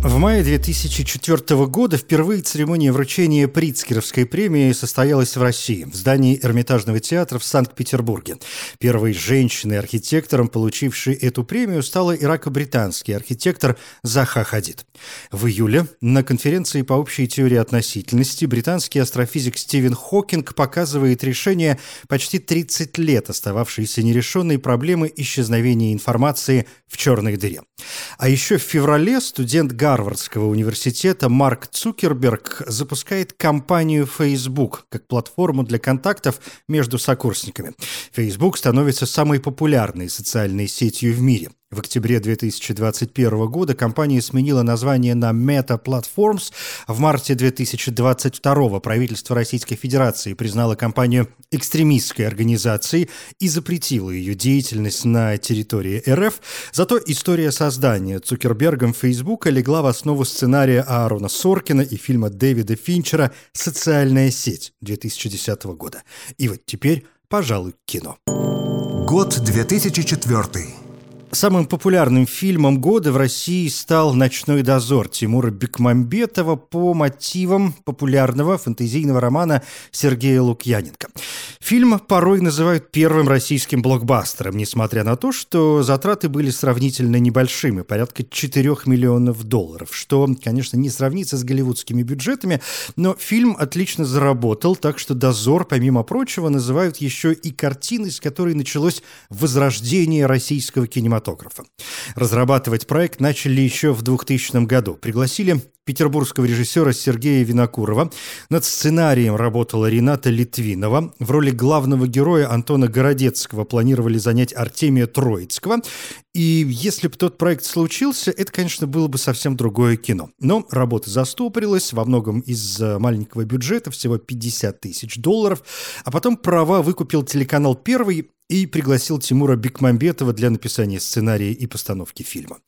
В мае 2004 года впервые церемония вручения Прицкеровской премии состоялась в России, в здании Эрмитажного театра в Санкт-Петербурге. Первой женщиной-архитектором, получившей эту премию, стала ирако-британский архитектор Заха Хадид. В июле на конференции по общей теории относительности британский астрофизик Стивен Хокинг показывает решение почти 30 лет остававшейся нерешенной проблемы исчезновения информации в черной дыре. А еще в феврале студент Гарвардского университета Марк Цукерберг запускает компанию Facebook как платформу для контактов между сокурсниками. Facebook становится самой популярной социальной сетью в мире. В октябре 2021 года компания сменила название на Meta Platforms. В марте 2022 правительство Российской Федерации признало компанию экстремистской организацией и запретило ее деятельность на территории РФ. Зато история создания Цукербергом Фейсбука легла в основу сценария Аарона Соркина и фильма Дэвида Финчера «Социальная сеть» 2010 года. И вот теперь, пожалуй, кино. Год 2004. Самым популярным фильмом года в России стал «Ночной дозор» Тимура Бекмамбетова по мотивам популярного фэнтезийного романа Сергея Лукьяненко. Фильм порой называют первым российским блокбастером, несмотря на то, что затраты были сравнительно небольшими, порядка 4 миллионов долларов, что, конечно, не сравнится с голливудскими бюджетами, но фильм отлично заработал, так что «Дозор», помимо прочего, называют еще и картиной, с которой началось возрождение российского кинематографа кинематографа. Разрабатывать проект начали еще в 2000 году. Пригласили петербургского режиссера Сергея Винокурова. Над сценарием работала Рената Литвинова. В роли главного героя Антона Городецкого планировали занять Артемия Троицкого. И если бы тот проект случился, это, конечно, было бы совсем другое кино. Но работа застопорилась во многом из-за маленького бюджета, всего 50 тысяч долларов. А потом права выкупил телеканал «Первый», и пригласил Тимура Бекмамбетова для написания сценария и постановки фильма.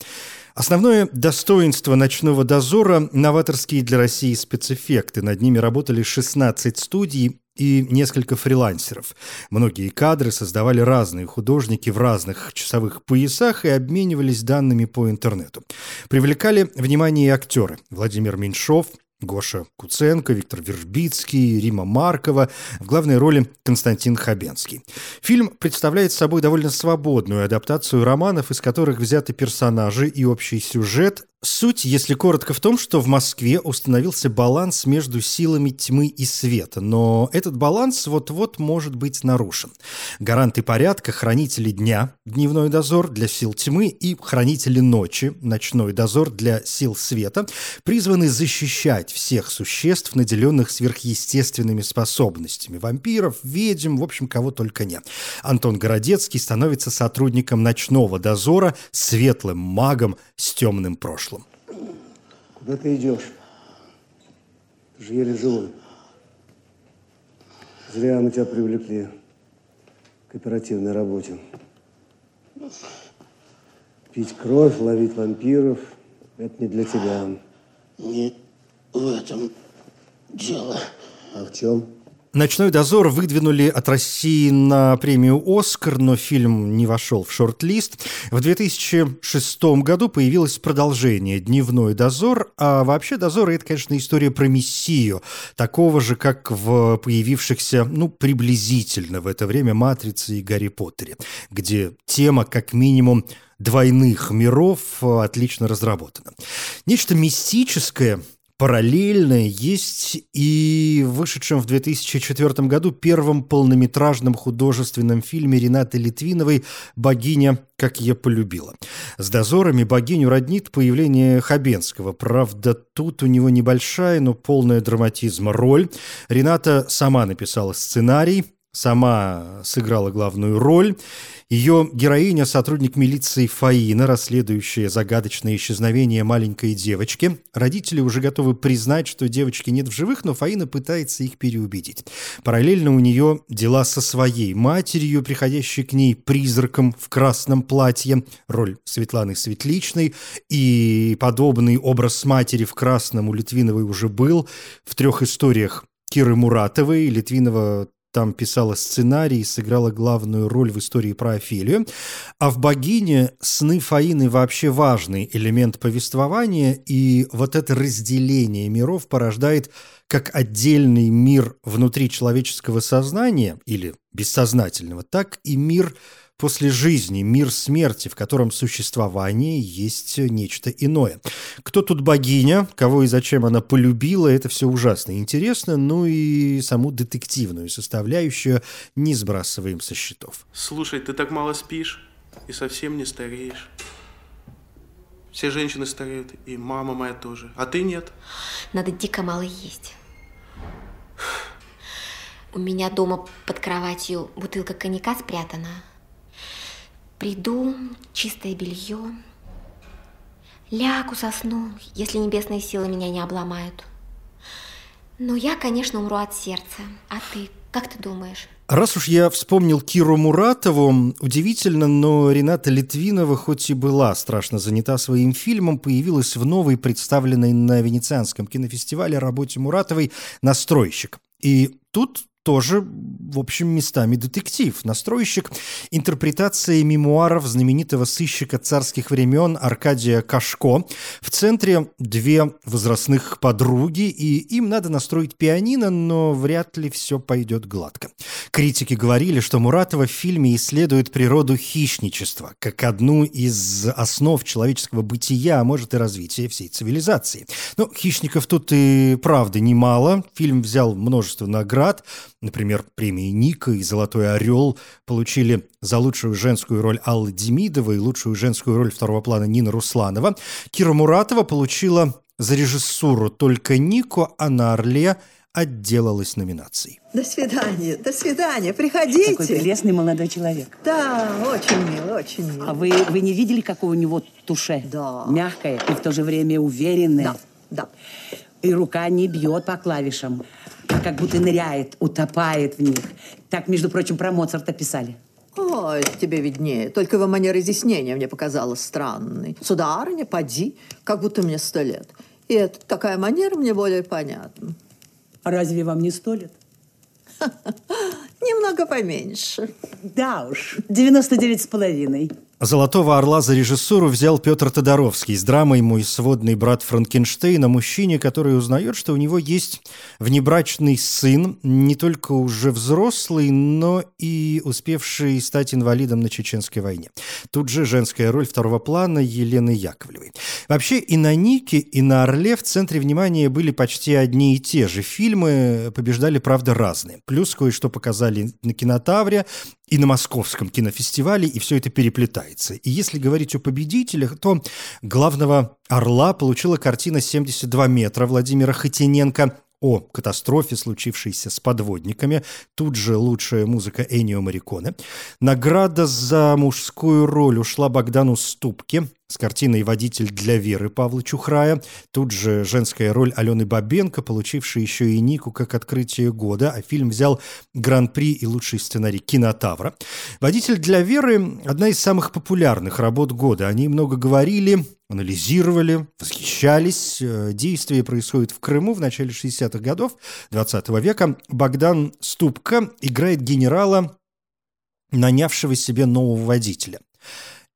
Основное достоинство «Ночного дозора» – новаторские для России спецэффекты. Над ними работали 16 студий и несколько фрилансеров. Многие кадры создавали разные художники в разных часовых поясах и обменивались данными по интернету. Привлекали внимание и актеры. Владимир Меньшов, Гоша Куценко, Виктор Вербицкий, Рима Маркова, в главной роли Константин Хабенский. Фильм представляет собой довольно свободную адаптацию романов, из которых взяты персонажи и общий сюжет, Суть, если коротко, в том, что в Москве установился баланс между силами тьмы и света, но этот баланс вот-вот может быть нарушен. Гаранты порядка, хранители дня, дневной дозор для сил тьмы и хранители ночи, ночной дозор для сил света, призваны защищать всех существ, наделенных сверхъестественными способностями. Вампиров, ведьм, в общем, кого только нет. Антон Городецкий становится сотрудником ночного дозора, светлым магом с темным прошлым. Куда ты идешь? Ты же еле живой. Зря мы тебя привлекли к оперативной работе. Пить кровь, ловить вампиров – это не для тебя. Не в этом дело. А в чем? «Ночной дозор» выдвинули от России на премию «Оскар», но фильм не вошел в шорт-лист. В 2006 году появилось продолжение «Дневной дозор», а вообще «Дозор» — это, конечно, история про Мессию, такого же, как в появившихся, ну, приблизительно в это время «Матрице» и «Гарри Поттере», где тема, как минимум, двойных миров отлично разработана. Нечто мистическое параллельное есть и вышедшем в 2004 году первом полнометражном художественном фильме Ренаты Литвиновой «Богиня, как я полюбила». С дозорами богиню роднит появление Хабенского. Правда, тут у него небольшая, но полная драматизма роль. Рената сама написала сценарий, сама сыграла главную роль. Ее героиня – сотрудник милиции Фаина, расследующая загадочное исчезновение маленькой девочки. Родители уже готовы признать, что девочки нет в живых, но Фаина пытается их переубедить. Параллельно у нее дела со своей матерью, приходящей к ней призраком в красном платье, роль Светланы Светличной, и подобный образ матери в красном у Литвиновой уже был в трех историях Киры Муратовой. Литвинова там писала сценарий, сыграла главную роль в истории про Офелию. А в «Богине» сны Фаины вообще важный элемент повествования, и вот это разделение миров порождает как отдельный мир внутри человеческого сознания или бессознательного, так и мир после жизни, мир смерти, в котором существование есть нечто иное. Кто тут богиня, кого и зачем она полюбила, это все ужасно интересно, ну и саму детективную составляющую не сбрасываем со счетов. Слушай, ты так мало спишь и совсем не стареешь. Все женщины стареют, и мама моя тоже. А ты нет. Надо дико мало есть. У меня дома под кроватью бутылка коньяка спрятана. Приду, чистое белье. Лягу, засну, если небесные силы меня не обломают. Но я, конечно, умру от сердца. А ты, как ты думаешь? Раз уж я вспомнил Киру Муратову, удивительно, но Рената Литвинова, хоть и была страшно занята своим фильмом, появилась в новой, представленной на Венецианском кинофестивале работе Муратовой «Настройщик». И тут тоже, в общем, местами детектив, настройщик, интерпретация мемуаров знаменитого сыщика царских времен Аркадия Кашко. В центре две возрастных подруги, и им надо настроить пианино, но вряд ли все пойдет гладко. Критики говорили, что Муратова в фильме исследует природу хищничества, как одну из основ человеческого бытия, а может и развития всей цивилизации. Но хищников тут и правда немало. Фильм взял множество наград, Например, премии «Ника» и «Золотой орел» получили за лучшую женскую роль Алла Демидова и лучшую женскую роль второго плана Нина Русланова. Кира Муратова получила за режиссуру только «Нику», а на «Орле» отделалась номинацией. До свидания, до свидания, приходите. Такой прелестный молодой человек. Да, очень мило, очень мило. А вы, вы не видели, какое у него туше? Да. Мягкое и в то же время уверенное. Да, да. И рука не бьет по клавишам как будто ныряет, утопает в них. Так, между прочим, про Моцарта писали. О, это тебе виднее. Только его манера изъяснения мне показалась странной. Сударыня, поди, как будто мне сто лет. И это такая манера мне более понятна. А разве вам не сто лет? Немного поменьше. Да уж, 99 с половиной. «Золотого орла» за режиссуру взял Петр Тодоровский с драмой «Мой сводный брат Франкенштейн» о мужчине, который узнает, что у него есть внебрачный сын, не только уже взрослый, но и успевший стать инвалидом на Чеченской войне. Тут же женская роль второго плана Елены Яковлевой. Вообще и на «Нике», и на «Орле» в центре внимания были почти одни и те же фильмы, побеждали, правда, разные. Плюс кое-что показали на «Кинотавре», и на Московском кинофестивале, и все это переплетается. И если говорить о победителях, то главного «Орла» получила картина «72 метра» Владимира Хотиненко о катастрофе, случившейся с подводниками. Тут же лучшая музыка Энио Мариконе. Награда за мужскую роль ушла Богдану Ступке с картиной «Водитель для Веры» Павла Чухрая. Тут же женская роль Алены Бабенко, получившая еще и Нику как открытие года, а фильм взял гран-при и лучший сценарий «Кинотавра». «Водитель для Веры» – одна из самых популярных работ года. О ней много говорили, анализировали, восхищались. Э, действие происходит в Крыму в начале 60-х годов 20 века. Богдан Ступка играет генерала, нанявшего себе нового водителя –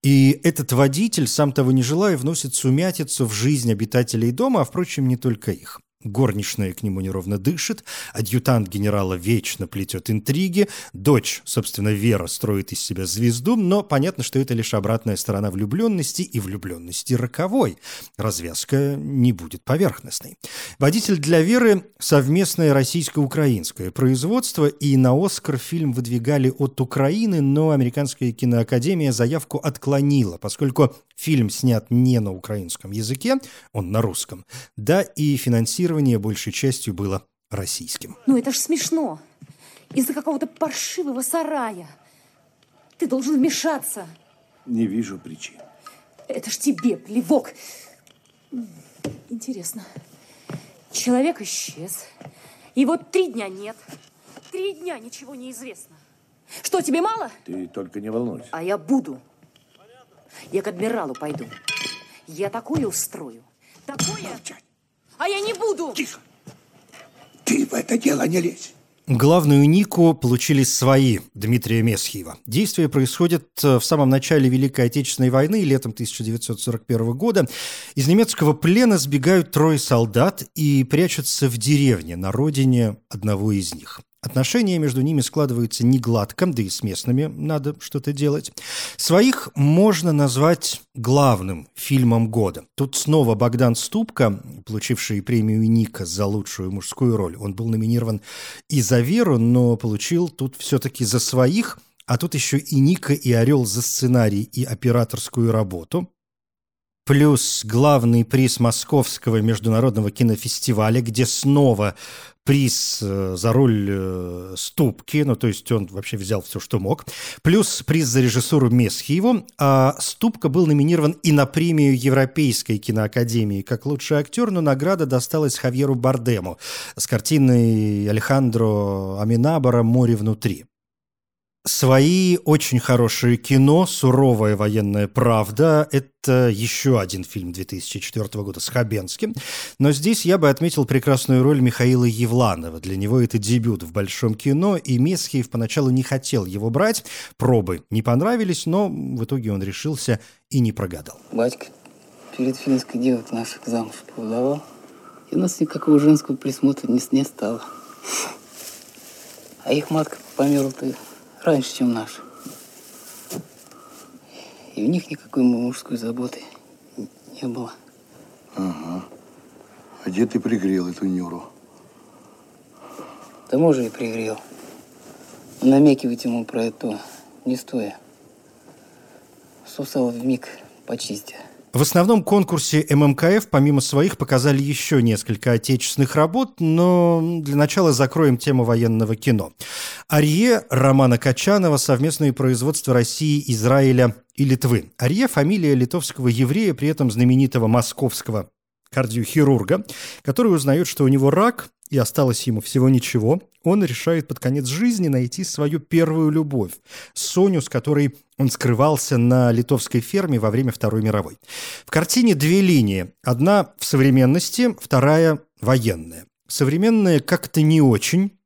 и этот водитель, сам того не желая, вносит сумятицу в жизнь обитателей дома, а, впрочем, не только их. Горничная к нему неровно дышит, адъютант генерала вечно плетет интриги, дочь, собственно, Вера строит из себя звезду, но понятно, что это лишь обратная сторона влюбленности и влюбленности роковой. Развязка не будет поверхностной. Водитель для Веры – совместное российско-украинское производство, и на «Оскар» фильм выдвигали от Украины, но Американская киноакадемия заявку отклонила, поскольку фильм снят не на украинском языке, он на русском, да и финансирование большей частью было российским. Ну это ж смешно. Из-за какого-то паршивого сарая. Ты должен вмешаться. Не вижу причин. Это ж тебе плевок. Интересно. Человек исчез. И вот три дня нет. Три дня ничего не известно. Что, тебе мало? Ты только не волнуйся. А я буду. Я к адмиралу пойду. Я такое устрою. Такое... Молчать. А я не буду. Тихо. Ты в это дело не лезь. Главную нику получили свои Дмитрия Месхиева. Действие происходит э, в самом начале Великой Отечественной войны, летом 1941 года. Из немецкого плена сбегают трое солдат и прячутся в деревне на родине одного из них. Отношения между ними складываются не гладко, да и с местными надо что-то делать. Своих можно назвать главным фильмом года. Тут снова Богдан Ступка, получивший премию Ника за лучшую мужскую роль. Он был номинирован и за «Веру», но получил тут все-таки за своих, а тут еще и Ника, и Орел за сценарий и операторскую работу плюс главный приз Московского международного кинофестиваля, где снова приз э, за роль э, Ступки, ну, то есть он вообще взял все, что мог, плюс приз за режиссуру Месхиеву, а Ступка был номинирован и на премию Европейской киноакадемии как лучший актер, но награда досталась Хавьеру Бардему с картиной Алехандро Аминабара «Море внутри». Свои очень хорошие кино «Суровая военная правда» — это еще один фильм 2004 года с Хабенским. Но здесь я бы отметил прекрасную роль Михаила Евланова. Для него это дебют в большом кино, и Месхиев поначалу не хотел его брать. Пробы не понравились, но в итоге он решился и не прогадал. Батька перед финской девок наших замуж поводовал, и у нас никакого женского присмотра не, не стало. А их матка померла-то раньше, чем наш. И у них никакой мужской заботы не было. Ага. А где ты пригрел эту Нюру? Да мужа и пригрел. Намекивать ему про это не стоя. Сусал в миг почистя. В основном конкурсе ММКФ помимо своих показали еще несколько отечественных работ, но для начала закроем тему военного кино. Арье Романа Качанова совместное производство России, Израиля и Литвы. Арье – фамилия литовского еврея, при этом знаменитого московского кардиохирурга, который узнает, что у него рак, и осталось ему всего ничего, он решает под конец жизни найти свою первую любовь, Соню, с которой он скрывался на литовской ферме во время Второй мировой. В картине две линии. Одна в современности, вторая военная. Современная как-то не очень,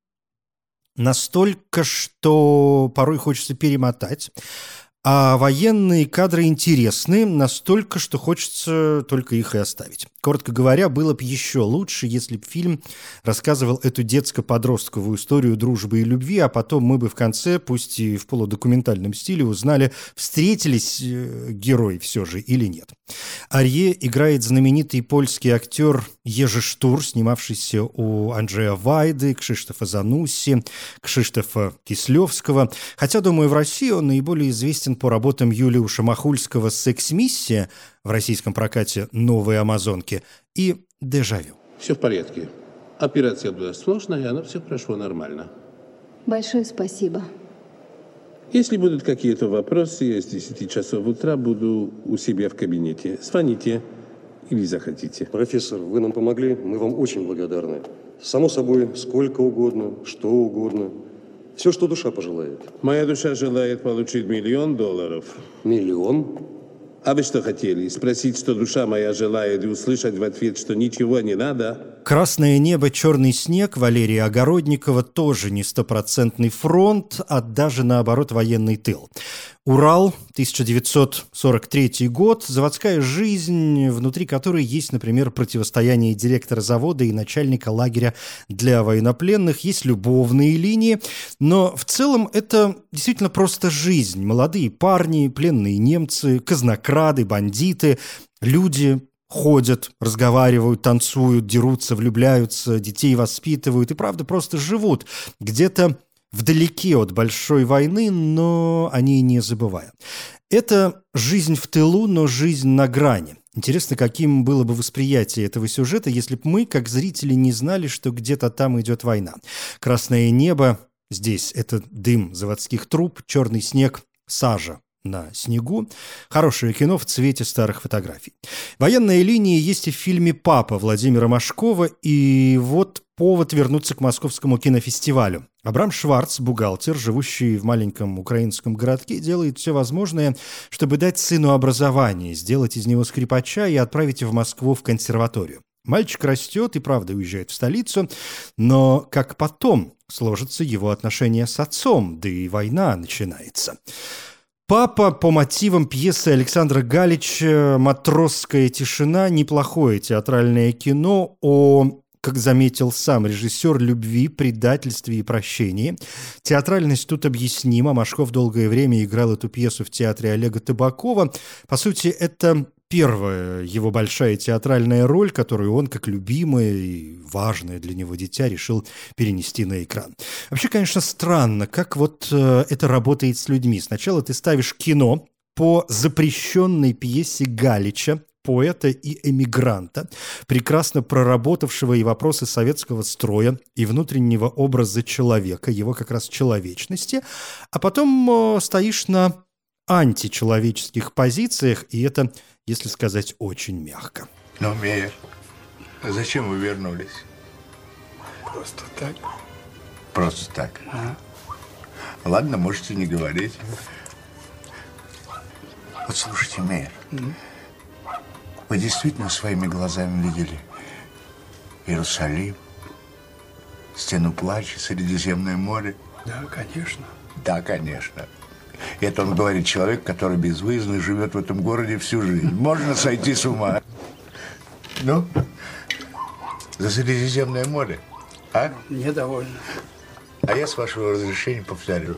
настолько, что порой хочется перемотать. А военные кадры интересны настолько, что хочется только их и оставить. Коротко говоря, было бы еще лучше, если бы фильм рассказывал эту детско-подростковую историю дружбы и любви, а потом мы бы в конце, пусть и в полудокументальном стиле, узнали, встретились э, герои все же или нет. Арье играет знаменитый польский актер Ежи Штур, снимавшийся у Анджея Вайды, Кшиштофа Занусси, Кшиштофа Кислевского. Хотя, думаю, в России он наиболее известен по работам Юлиуша Махульского «Секс-миссия», в российском прокате «Новые Амазонки» и «Дежавю». Все в порядке. Операция была сложная, но все прошло нормально. Большое спасибо. Если будут какие-то вопросы, я с 10 часов утра буду у себя в кабинете. Звоните или захотите. Профессор, вы нам помогли, мы вам очень благодарны. Само собой, сколько угодно, что угодно. Все, что душа пожелает. Моя душа желает получить миллион долларов. Миллион? А вы что хотели? Спросить, что душа моя желает, и услышать в ответ, что ничего не надо? «Красное небо, черный снег» Валерия Огородникова тоже не стопроцентный фронт, а даже наоборот военный тыл. Урал, 1943 год, заводская жизнь, внутри которой есть, например, противостояние директора завода и начальника лагеря для военнопленных, есть любовные линии, но в целом это действительно просто жизнь. Молодые парни, пленные немцы, казнокрады, бандиты, люди, ходят, разговаривают, танцуют, дерутся, влюбляются, детей воспитывают и, правда, просто живут где-то вдалеке от большой войны, но они не забывая. Это жизнь в тылу, но жизнь на грани. Интересно, каким было бы восприятие этого сюжета, если бы мы, как зрители, не знали, что где-то там идет война. Красное небо здесь – это дым заводских труб, черный снег – сажа на снегу. Хорошее кино в цвете старых фотографий. Военная линия есть и в фильме «Папа» Владимира Машкова. И вот повод вернуться к московскому кинофестивалю. Абрам Шварц, бухгалтер, живущий в маленьком украинском городке, делает все возможное, чтобы дать сыну образование, сделать из него скрипача и отправить в Москву в консерваторию. Мальчик растет и правда уезжает в столицу, но как потом сложатся его отношения с отцом, да и война начинается. «Папа» по мотивам пьесы Александра Галича «Матросская тишина» – неплохое театральное кино о как заметил сам режиссер, любви, предательстве и прощении. Театральность тут объяснима. Машков долгое время играл эту пьесу в театре Олега Табакова. По сути, это первая его большая театральная роль, которую он, как любимое и важное для него дитя, решил перенести на экран. Вообще, конечно, странно, как вот э, это работает с людьми. Сначала ты ставишь кино по запрещенной пьесе Галича, поэта и эмигранта, прекрасно проработавшего и вопросы советского строя, и внутреннего образа человека, его как раз человечности, а потом э, стоишь на античеловеческих позициях, и это, если сказать, очень мягко. Но, Мейер, а зачем вы вернулись? Просто так. Просто так? Ага. Ладно, можете не говорить. Вот слушайте, Мейер, Мгм. вы действительно своими глазами видели Иерусалим, стену плача, Средиземное море? Да, конечно. Да, конечно. Это он говорит человек, который безвыездно живет в этом городе всю жизнь. Можно сойти с ума. Ну, за Средиземное море, а? Недовольно. А я, с вашего разрешения, повторю.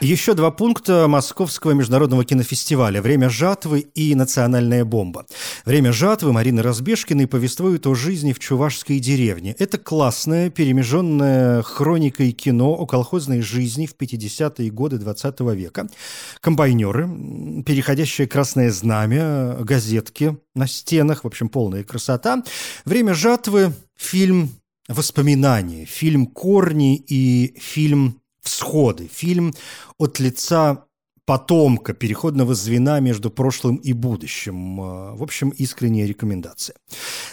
Еще два пункта Московского международного кинофестиваля «Время жатвы» и «Национальная бомба». «Время жатвы» Марины Разбежкиной повествует о жизни в чувашской деревне. Это классное, перемеженное хроникой кино о колхозной жизни в 50-е годы 20 века. Комбайнеры, переходящее красное знамя, газетки на стенах, в общем, полная красота. «Время жатвы» – фильм воспоминания, фильм «Корни» и фильм «Всходы», фильм от лица потомка, переходного звена между прошлым и будущим. Э, В общем, искренняя рекомендация.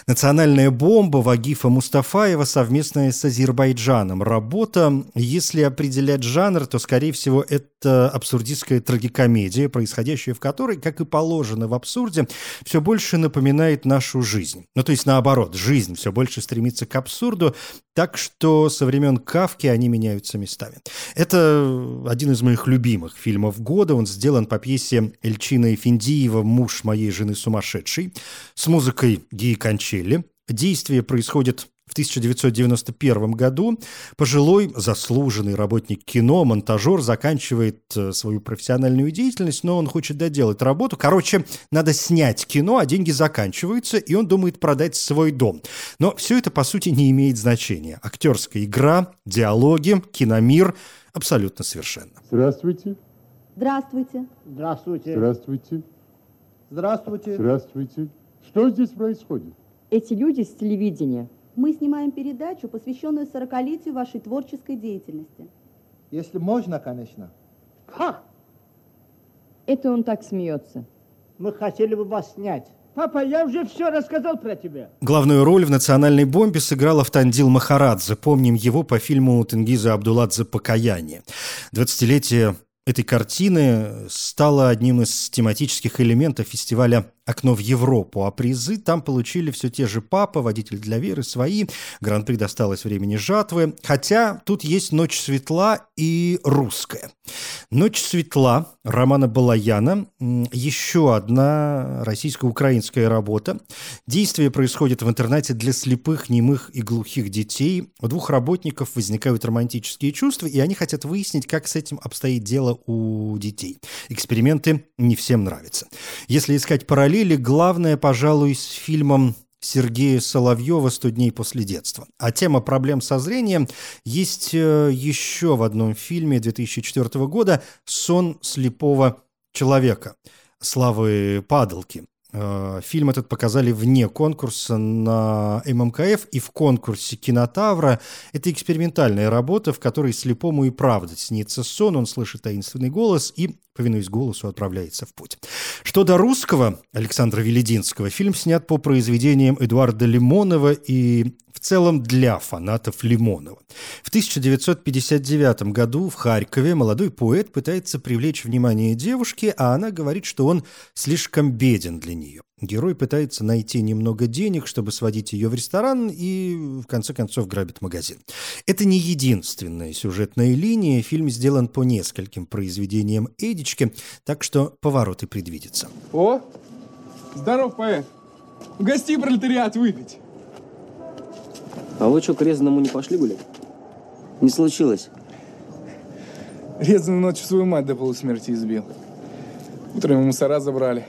«Национальная бомба» Вагифа Мустафаева совместная с Азербайджаном. Работа, если определять жанр, то, скорее всего, это абсурдистская трагикомедия, происходящая в которой, как и положено в абсурде, все больше напоминает нашу жизнь. Ну, то есть наоборот, жизнь все больше стремится к абсурду, так что со времен Кавки они меняются местами. Это один из моих любимых фильмов года. Он сделан по пьесе Эльчина Эфиндиева «Муж моей жены сумасшедший» с музыкой Гии Кончелли. Действие происходит в 1991 году. Пожилой, заслуженный работник кино, монтажер, заканчивает э, свою профессиональную деятельность, но он хочет доделать работу. Короче, надо снять кино, а деньги заканчиваются, и он думает продать свой дом. Но все это, по сути, не имеет значения. Актерская игра, диалоги, киномир – абсолютно совершенно. Здравствуйте. Здравствуйте. Здравствуйте. Здравствуйте. Здравствуйте. Здравствуйте. Что здесь происходит? Эти люди с телевидения. Мы снимаем передачу, посвященную 40-летию вашей творческой деятельности. Если можно, конечно. Как? Это он так смеется. Мы хотели бы вас снять. Папа, я уже все рассказал про тебя. Главную роль в «Национальной бомбе» сыграл Автандил Махарадзе. Помним его по фильму Тенгиза Абдуладзе «Покаяние». 20-летие этой картины стало одним из тематических элементов фестиваля «Окно в Европу», а призы там получили все те же «Папа», «Водитель для Веры», свои. Гран-при досталось времени жатвы. Хотя тут есть «Ночь светла» и «Русская». «Ночь светла» Романа Балаяна – еще одна российско-украинская работа. Действие происходит в интернате для слепых, немых и глухих детей. У двух работников возникают романтические чувства, и они хотят выяснить, как с этим обстоит дело у детей. Эксперименты не всем нравятся. Если искать параллели, главное, пожалуй, с фильмом Сергея Соловьева «100 дней после детства». А тема проблем со зрением есть э, еще в одном фильме 2004 года «Сон слепого человека» Славы Падалки. Э, Фильм этот показали вне конкурса на ММКФ и в конкурсе «Кинотавра». Это экспериментальная работа, в которой слепому и правда снится сон, он слышит таинственный голос и, повинуясь голосу, отправляется в путь. Что до русского Александра Велединского, фильм снят по произведениям Эдуарда Лимонова и в целом для фанатов Лимонова. В 1959 году в Харькове молодой поэт пытается привлечь внимание девушки, а она говорит, что он слишком беден для нее. Герой пытается найти немного денег, чтобы сводить ее в ресторан и, в конце концов, грабит магазин. Это не единственная сюжетная линия. Фильм сделан по нескольким произведениям Эдички, так что повороты предвидятся. О, здоров, поэт. Угости пролетариат выпить. А вы что, к Резаному не пошли гулять? Не случилось? Резаный ночью свою мать до полусмерти избил. Утром ему мусора забрали.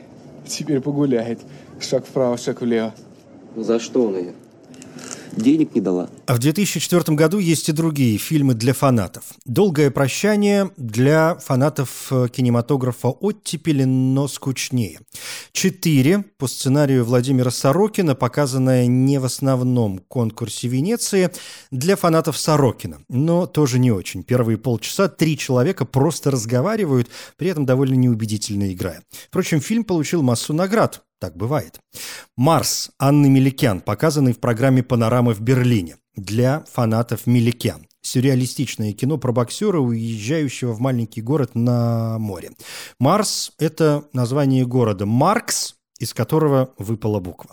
Теперь погуляет. Шаг вправо, шаг влево. За что он ее? Денег не дала. А в 2004 году есть и другие фильмы для фанатов. «Долгое прощание» для фанатов э, кинематографа оттепели, но скучнее. «Четыре» по сценарию Владимира Сорокина, показанное не в основном конкурсе Венеции, для фанатов Сорокина, но тоже не очень. Первые полчаса три человека просто разговаривают, при этом довольно неубедительно играя. Впрочем, фильм получил массу наград. Так бывает. «Марс» Анны Меликян, показанный в программе «Панорамы» в Берлине для фанатов Меликян. Сюрреалистичное кино про боксера, уезжающего в маленький город на море. «Марс» — это название города. «Маркс» из которого выпала буква.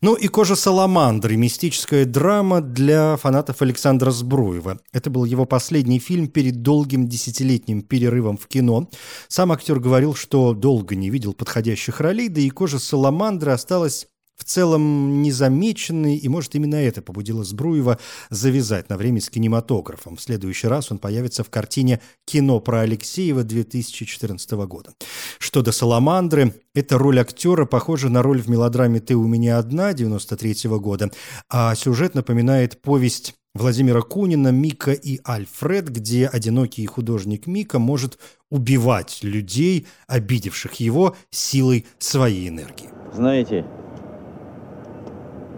Ну и «Кожа саламандры» – мистическая драма для фанатов Александра Сбруева. Это был его последний фильм перед долгим десятилетним перерывом в кино. Сам актер говорил, что долго не видел подходящих ролей, да и «Кожа саламандры» осталась в целом незамеченный, и, может, именно это побудило Збруева завязать на время с кинематографом. В следующий раз он появится в картине «Кино про Алексеева» 2014 года. Что до «Саламандры», эта роль актера похожа на роль в мелодраме «Ты у меня одна» 93 года, а сюжет напоминает повесть Владимира Кунина «Мика и Альфред», где одинокий художник Мика может убивать людей, обидевших его, силой своей энергии. Знаете,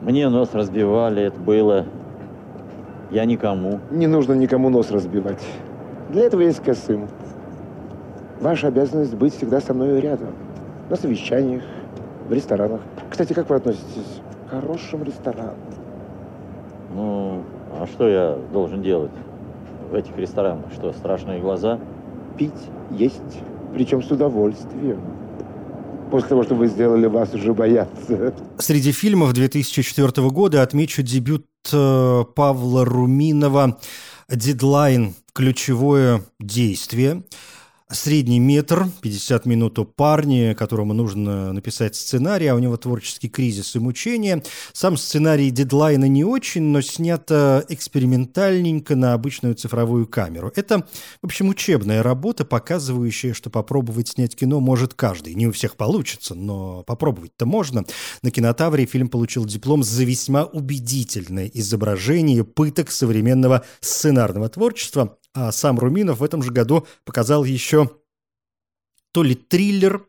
мне нос разбивали, это было. Я никому. Не нужно никому нос разбивать. Для этого есть Касым. Ваша обязанность быть всегда со мной рядом. На совещаниях, в ресторанах. Кстати, как вы относитесь к хорошим ресторанам? Ну, а что я должен делать в этих ресторанах? Что, страшные глаза? Пить, есть, причем с удовольствием после того, что вы сделали, вас уже боятся. Среди фильмов 2004 года отмечу дебют э, Павла Руминова «Дедлайн. Ключевое действие». Средний метр, 50 минут у парня, которому нужно написать сценарий, а у него творческий кризис и мучения. Сам сценарий дедлайна не очень, но снято экспериментальненько на обычную цифровую камеру. Это, в общем, учебная работа, показывающая, что попробовать снять кино может каждый. Не у всех получится, но попробовать-то можно. На кинотавре фильм получил диплом за весьма убедительное изображение пыток современного сценарного творчества, а сам Руминов в этом же году показал еще то ли триллер,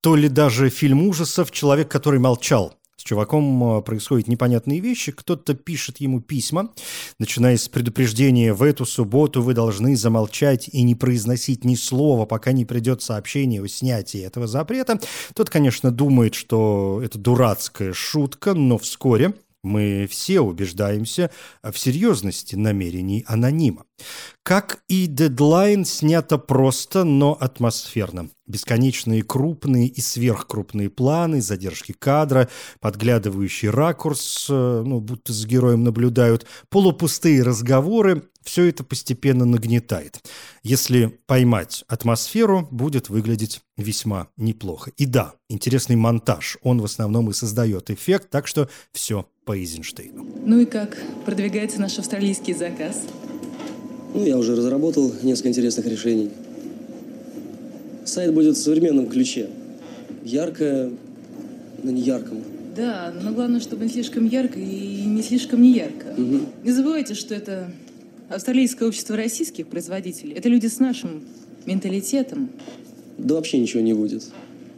то ли даже фильм ужасов «Человек, который молчал». С чуваком э, происходят непонятные вещи, кто-то пишет ему письма, начиная с предупреждения «в эту субботу вы должны замолчать и не произносить ни слова, пока не придет сообщение о снятии этого запрета». Тот, конечно, думает, что это дурацкая шутка, но вскоре мы все убеждаемся в серьезности намерений анонима. Как и дедлайн снято просто, но атмосферно. Бесконечные крупные и сверхкрупные планы, задержки кадра, подглядывающий ракурс, э, ну, будто с героем наблюдают, полупустые разговоры, все это постепенно нагнетает. Если поймать атмосферу, будет выглядеть весьма неплохо. И да, интересный монтаж, он в основном и создает эффект, так что все по Эйзенштейну. Ну и как? Продвигается наш австралийский заказ? Ну, я уже разработал несколько интересных решений. Сайт будет в современном ключе. Ярко, но не ярком. Да, но главное, чтобы не слишком ярко и не слишком не ярко. Угу. Не забывайте, что это австралийское общество российских производителей. Это люди с нашим менталитетом. Да вообще ничего не будет.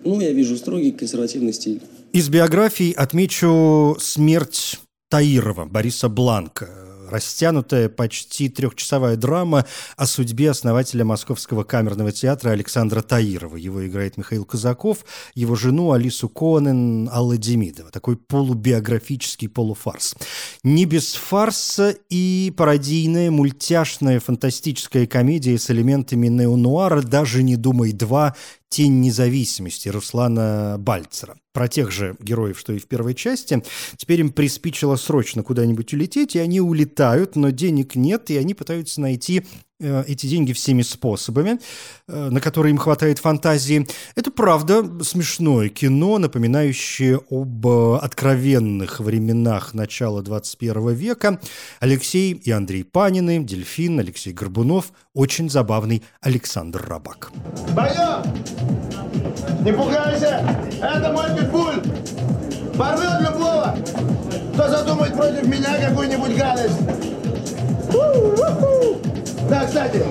Ну, я вижу строгий консервативный стиль. Из биографий отмечу смерть Таирова, Бориса Бланка, растянутая почти трехчасовая драма о судьбе основателя Московского камерного театра Александра Таирова. Его играет Михаил Казаков, его жену Алису Конен, Алла Демидова. Такой полубиографический полуфарс. Не без фарса и пародийная, мультяшная, фантастическая комедия с элементами неонуара «Даже не думай два» «Тень независимости» Руслана Бальцера. Про тех же героев, что и в первой части. Теперь им приспичило срочно куда-нибудь улететь, и они улетают, но денег нет, и они пытаются найти эти деньги всеми способами, э, на которые им хватает фантазии. Это, правда, смешное кино, напоминающее об э, откровенных временах начала 21 века. Алексей и Андрей Панины, Дельфин, Алексей Горбунов, очень забавный Александр Рабак. Боё! Не пугайся! Это мой питбуль! Порвет любого, кто задумает против меня какую-нибудь гадость! Да, кстати,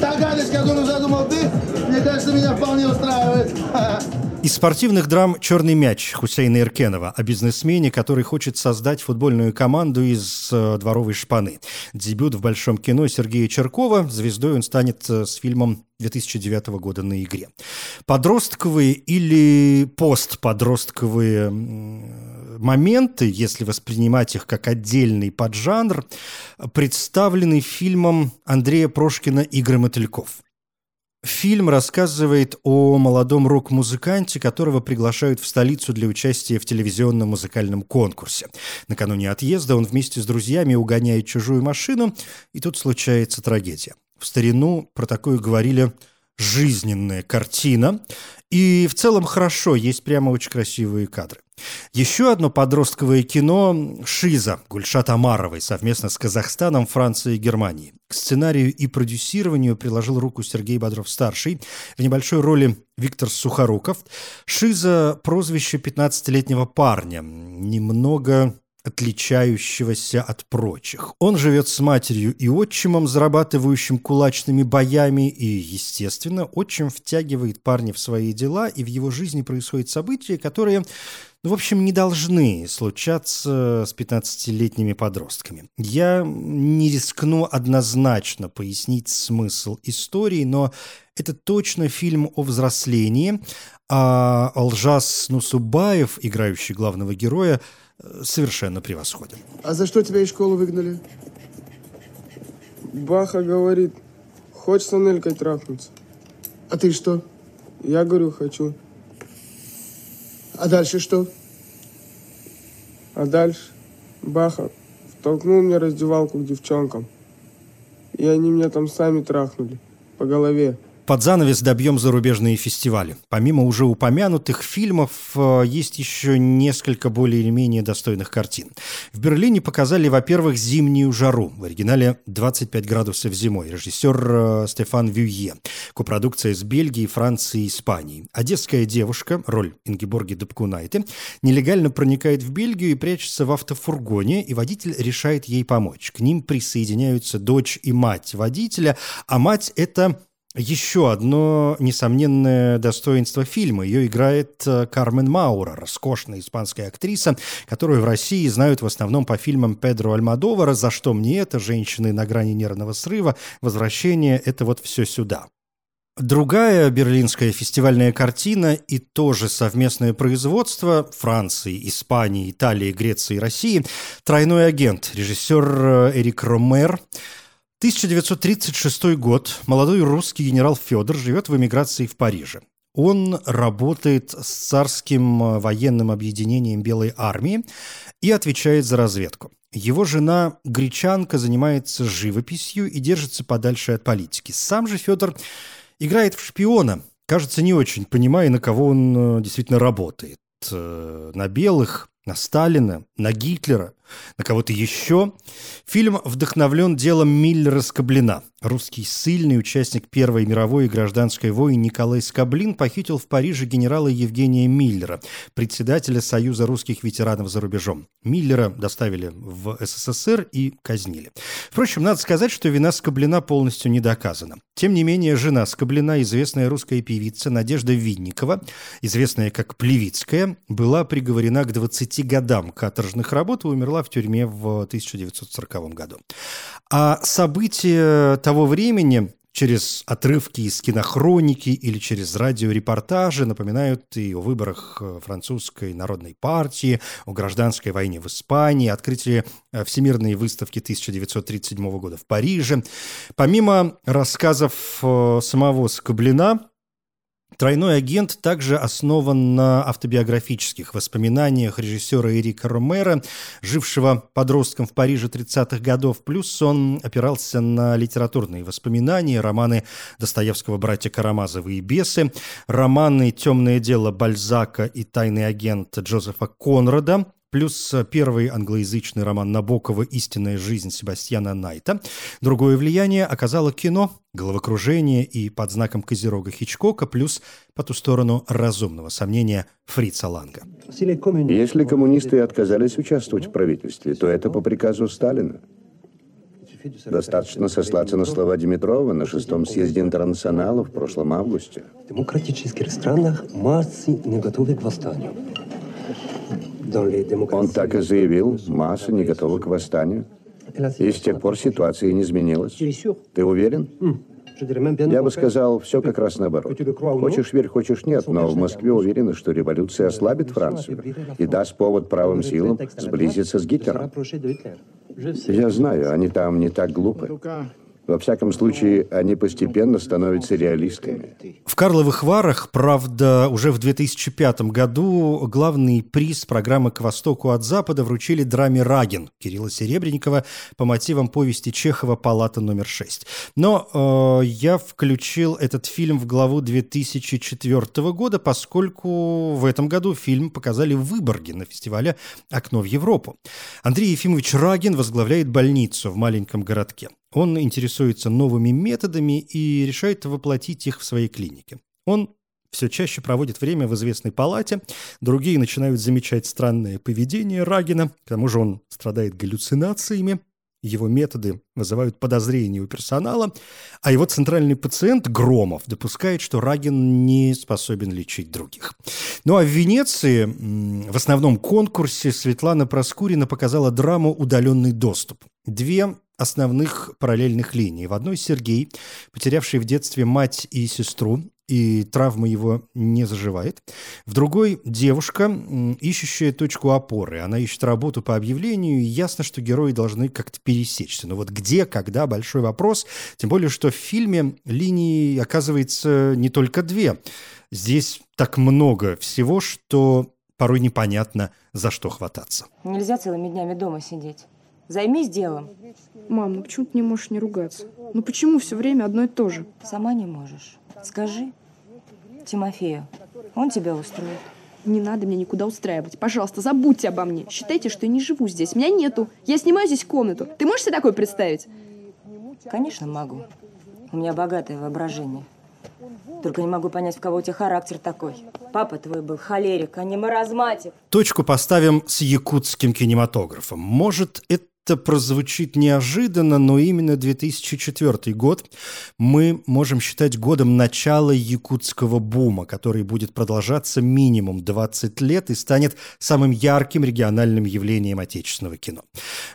та гадость, которую задумал ты, мне кажется, меня вполне устраивает. Из спортивных драм «Черный мяч» Хусейна Иркенова о бизнесмене, который хочет создать футбольную команду из э, дворовой шпаны. Дебют в большом кино Сергея Черкова. Звездой он станет э, с фильмом 2009 года на игре. Подростковые или постподростковые моменты, если воспринимать их как отдельный поджанр, представлены фильмом Андрея Прошкина «Игры мотыльков». Фильм рассказывает о молодом рок-музыканте, которого приглашают в столицу для участия в телевизионном музыкальном конкурсе. Накануне отъезда он вместе с друзьями угоняет чужую машину, и тут случается трагедия. В старину про такое говорили жизненная картина. И в целом хорошо, есть прямо очень красивые кадры. Еще одно подростковое кино «Шиза» Гульшат Амаровой совместно с Казахстаном, Францией и Германией. К сценарию и продюсированию приложил руку Сергей Бодров-старший. В небольшой роли Виктор Сухоруков. «Шиза» – прозвище 15-летнего парня. Немного отличающегося от прочих. Он живет с матерью и отчимом, зарабатывающим кулачными боями, и, естественно, отчим втягивает парня в свои дела, и в его жизни происходят события, которые, ну, в общем, не должны случаться с 15-летними подростками. Я не рискну однозначно пояснить смысл истории, но это точно фильм о взрослении, а Алжас Нусубаев, играющий главного героя, совершенно превосходен. А за что тебя из школы выгнали? Баха говорит, хочешь с Анелькой трахнуться? А ты что? Я говорю, хочу. А дальше что? А дальше Баха втолкнул мне раздевалку к девчонкам. И они меня там сами трахнули по голове. Под занавес добьем зарубежные фестивали. Помимо уже упомянутых фильмов, э, есть еще несколько более или менее достойных картин. В Берлине показали, во-первых, «Зимнюю жару». В оригинале «25 градусов зимой». Режиссер э, Стефан Вюе. Копродукция с Бельгией, Францией и Испанией. Одесская девушка, роль Ингеборги Дубкунайте, нелегально проникает в Бельгию и прячется в автофургоне, и водитель решает ей помочь. К ним присоединяются дочь и мать водителя, а мать – это еще одно несомненное достоинство фильма. Ее играет э, Кармен Маура, роскошная испанская актриса, которую в России знают в основном по фильмам Педро Альмадовара «За что мне это?», «Женщины на грани нервного срыва», «Возвращение» — это вот все сюда. Другая берлинская фестивальная картина и тоже совместное производство Франции, Испании, Италии, Греции и России «Тройной агент», режиссер э, Эрик Ромер – 1936 год. Молодой русский генерал Федор живет в эмиграции в Париже. Он работает с царским э, военным объединением Белой армии и отвечает за разведку. Его жена, гречанка, занимается живописью и держится подальше от политики. Сам же Федор играет в шпиона, кажется, не очень понимая, на кого он э, действительно работает. Э, на белых, на Сталина, на Гитлера, на кого-то еще. Фильм вдохновлен делом Миллера Скоблина. Русский ссыльный участник Первой мировой и гражданской войны Николай Скоблин похитил в Париже генерала Евгения Миллера, председателя Союза русских ветеранов за рубежом. Миллера доставили в СССР и казнили. Впрочем, надо сказать, что вина Скоблина полностью не доказана. Тем не менее, жена Скоблина, известная русская певица Надежда Винникова, известная как Плевицкая, была приговорена к 20 годам каторжных работ и умерла в тюрьме в 1940 году. А события того времени через отрывки из кинохроники или через радиорепортажи напоминают и о выборах э, французской народной партии, о гражданской войне в Испании, открытии э, Всемирной выставки 1937 года в Париже. Помимо рассказов э, самого Скоблина, Тройной агент также основан на автобиографических воспоминаниях режиссера Эрика Ромера, жившего подростком в Париже 30-х годов, плюс он опирался на литературные воспоминания, романы Достоевского «Братья Карамазовы» и «Бесы», романы «Темное дело» Бальзака и «Тайный агент» Джозефа Конрада, плюс первый англоязычный роман Набокова «Истинная жизнь» Себастьяна Найта. Другое влияние оказало кино, головокружение и под знаком Козерога Хичкока, плюс по ту сторону разумного сомнения Фрица Ланга. Если коммунисты отказались участвовать в правительстве, то это по приказу Сталина. Достаточно сослаться на слова Димитрова на шестом съезде интернационала в прошлом августе. В демократических странах массы не готовы к восстанию. Он так и заявил, масса не готова к восстанию. И с тех пор ситуация не изменилась. Ты уверен? Я бы сказал, все как раз наоборот. Хочешь верь, хочешь нет, но в Москве уверены, что революция ослабит Францию и даст повод правым силам сблизиться с Гитлером. Я знаю, они там не так глупы. Во всяком случае, они постепенно становятся реалистами. В Карловых Варах, правда, уже в 2005 году главный приз программы «К востоку от Запада» вручили драме «Рагин» Кирилла Серебренникова по мотивам повести Чехова «Палата номер 6». Но э, я включил этот фильм в главу 2004 года, поскольку в этом году фильм показали в Выборге на фестивале «Окно в Европу». Андрей Ефимович Рагин возглавляет больницу в маленьком городке. Он интересуется новыми методами и решает воплотить их в своей клинике. Он все чаще проводит время в известной палате, другие начинают замечать странное поведение Рагина, к тому же он страдает галлюцинациями, его методы вызывают подозрения у персонала, а его центральный пациент Громов допускает, что Рагин не способен лечить других. Ну а в Венеции в основном конкурсе Светлана Проскурина показала драму «Удаленный доступ». Две основных параллельных линий. В одной Сергей, потерявший в детстве мать и сестру, и травма его не заживает. В другой девушка, ищущая точку опоры. Она ищет работу по объявлению, и ясно, что герои должны как-то пересечься. Но вот где, когда – большой вопрос. Тем более, что в фильме линий оказывается не только две. Здесь так много всего, что порой непонятно, за что хвататься. Нельзя целыми днями дома сидеть. Займись делом. Мам, ну почему ты не можешь не ругаться? Ну почему все время одно и то же? Сама не можешь. Скажи Тимофею, он тебя устроит. Не надо меня никуда устраивать. Пожалуйста, забудьте обо мне. Считайте, что я не живу здесь. Меня нету. Я снимаю здесь комнату. Ты можешь себе такое представить? Конечно, могу. У меня богатое воображение. Только не могу понять, в кого у тебя характер такой. Папа твой был холерик, а не маразматик. Точку поставим с якутским кинематографом. Может, это это прозвучит неожиданно, но именно 2004 год мы можем считать годом начала якутского бума, который будет продолжаться минимум 20 лет и станет самым ярким региональным явлением отечественного кино.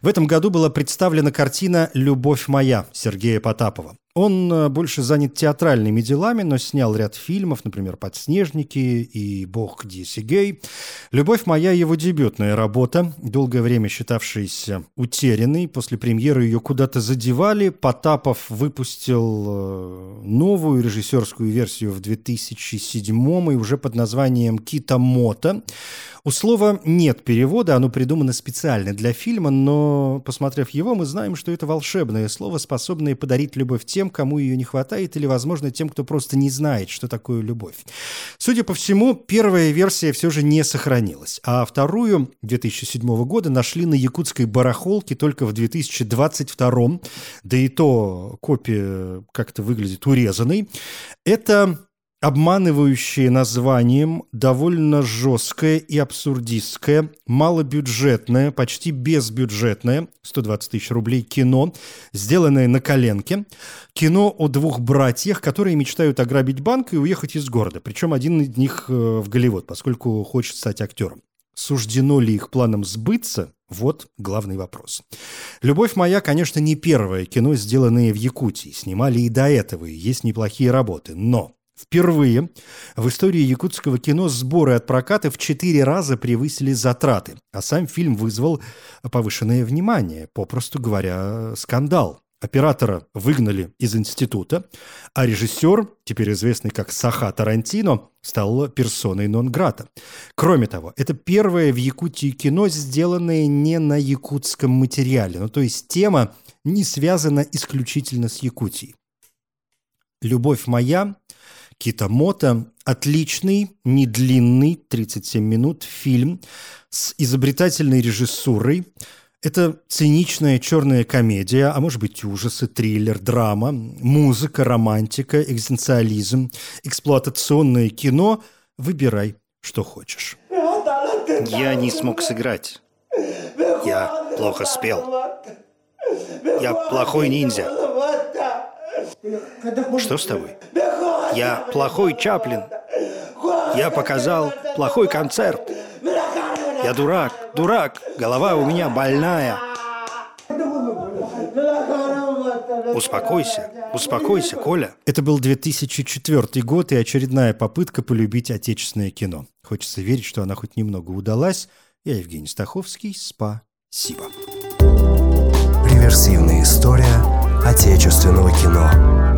В этом году была представлена картина «Любовь моя» Сергея Потапова. Он э, больше занят театральными делами, но снял ряд фильмов, например, «Подснежники» и «Бог Диси Гей». «Любовь моя» — его дебютная работа, долгое время считавшаяся утерянной. После премьеры ее куда-то задевали. Потапов выпустил э, новую режиссерскую версию в 2007 и уже под названием «Кита Мота». У слова нет перевода, оно придумано специально для фильма, но, посмотрев его, мы знаем, что это волшебное слово, способное подарить любовь тем, кому ее не хватает, или, возможно, тем, кто просто не знает, что такое любовь. Судя по всему, первая версия все же не сохранилась, а вторую 2007 года нашли на якутской барахолке только в 2022, да и то копия как-то выглядит урезанной. Это обманывающее названием, довольно жесткое и абсурдистское, малобюджетное, почти безбюджетное, 120 тысяч рублей кино, сделанное на коленке. Кино о двух братьях, которые мечтают ограбить банк и уехать из города. Причем один из них э, в Голливуд, поскольку хочет стать актером. Суждено ли их планам сбыться, Вот главный вопрос. «Любовь моя», конечно, не первое кино, сделанное в Якутии. Снимали и до этого, и есть неплохие работы. Но Впервые в истории якутского кино сборы от проката в четыре раза превысили затраты, а сам фильм вызвал повышенное внимание, попросту говоря, скандал. Оператора выгнали из института, а режиссер, теперь известный как Саха Тарантино, стал персоной нон-грата. Кроме того, это первое в Якутии кино, сделанное не на якутском материале, ну то есть тема не связана исключительно с Якутией. «Любовь моя» Китамото – отличный, недлинный, 37 минут, фильм с изобретательной режиссурой – это циничная черная комедия, а может быть ужасы, триллер, драма, музыка, романтика, экзистенциализм, эксплуатационное кино. Выбирай, что хочешь. Я не смог сыграть. Я плохо спел. Я плохой ниндзя. Что с тобой? Я плохой Чаплин. Я показал плохой концерт. Я дурак, дурак, голова у меня больная. Успокойся, успокойся, Коля. Это был 2004 год и очередная попытка полюбить отечественное кино. Хочется верить, что она хоть немного удалась. Я Евгений Стаховский. Спасибо. Реверсивная история отечественного кино.